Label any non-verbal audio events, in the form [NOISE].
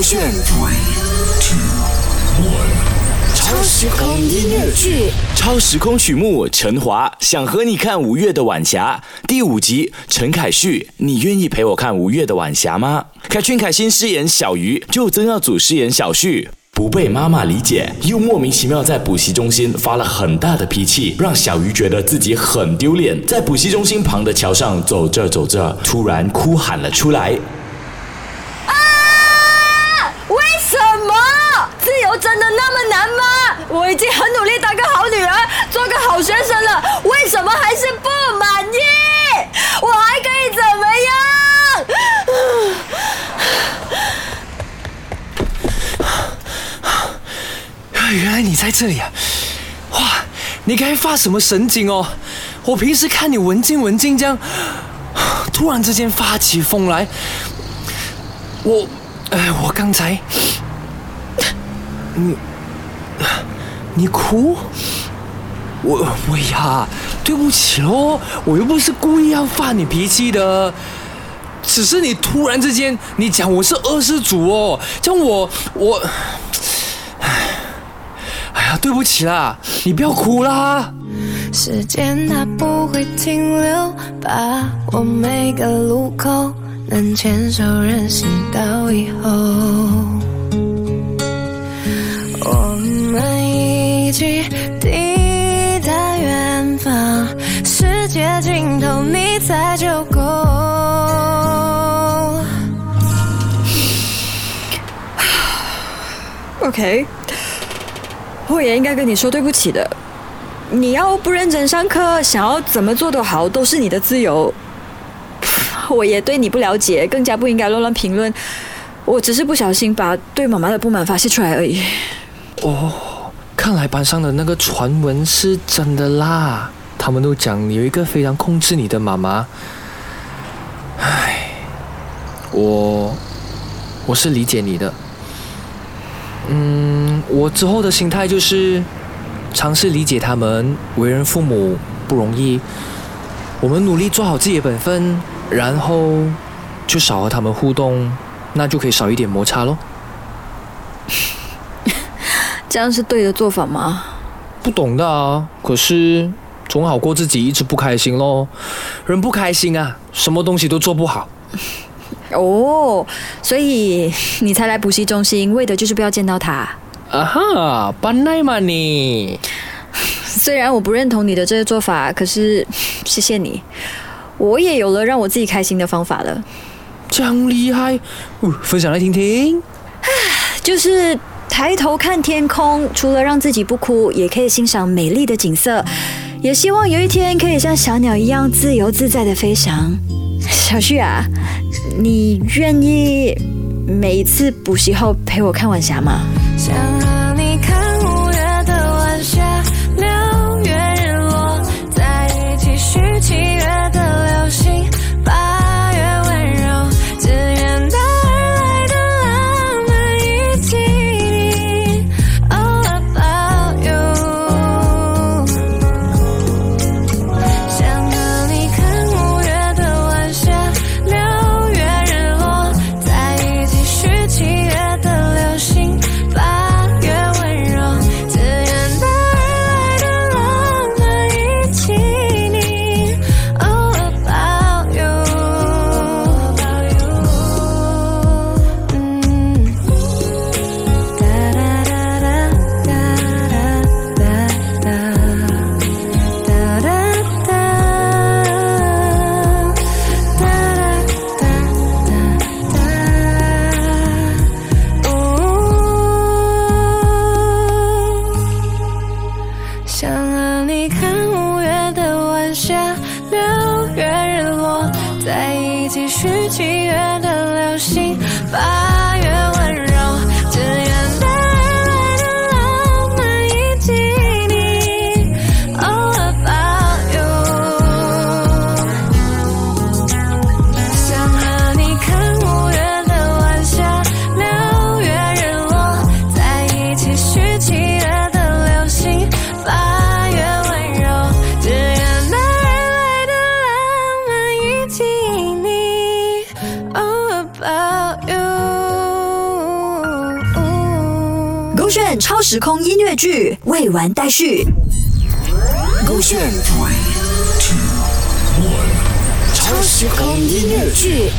勾选。超时空音乐剧，超时空曲目，陈华想和你看五月的晚霞第五集，陈凯旭，你愿意陪我看五月的晚霞吗？凯俊凯欣饰演小鱼，就曾耀祖饰演小旭。不被妈妈理解，又莫名其妙在补习中心发了很大的脾气，让小鱼觉得自己很丢脸。在补习中心旁的桥上走着走着，突然哭喊了出来。为什么自由真的那么难吗？我已经很努力当个好女儿，做个好学生了，为什么还是不满意？我还可以怎么样？原来你在这里啊！哇，你该发什么神经哦？我平时看你文静文静这样，突然之间发起疯来，我。哎，我刚才，你，你哭？我我呀，对不起喽，我又不是故意要发你脾气的，只是你突然之间你讲我是二世祖哦，叫我我，哎呀，对不起啦，你不要哭啦。时间它不会停留，把我每个路口。能牵手任性到以后，一起抵达远方，世界尽头你在就够。[SIGHS] OK，我也应该跟你说对不起的。你要不认真上课，想要怎么做都好，都是你的自由。[SIGHS] 我也对你不了解，更加不应该乱乱评论。我只是不小心把对妈妈的不满发泄出来而已。哦，看来班上的那个传闻是真的啦。他们都讲你有一个非常控制你的妈妈。唉，我我是理解你的。嗯，我之后的心态就是尝试理解他们。为人父母不容易，我们努力做好自己的本分。然后就少和他们互动，那就可以少一点摩擦喽。这样是对的做法吗？不懂的啊，可是总好过自己一直不开心喽。人不开心啊，什么东西都做不好。[LAUGHS] 哦，所以你才来补习中心，为的就是不要见到他。啊哈，班奈嘛你。[LAUGHS] 虽然我不认同你的这个做法，可是 [LAUGHS] 谢谢你。我也有了让我自己开心的方法了，这样厉害，分享来听听。就是抬头看天空，除了让自己不哭，也可以欣赏美丽的景色。也希望有一天可以像小鸟一样自由自在的飞翔。小旭啊，你愿意每一次补习后陪我看晚霞吗继续七月的流星把超时空音乐剧未完待续。勾选超时空音乐剧。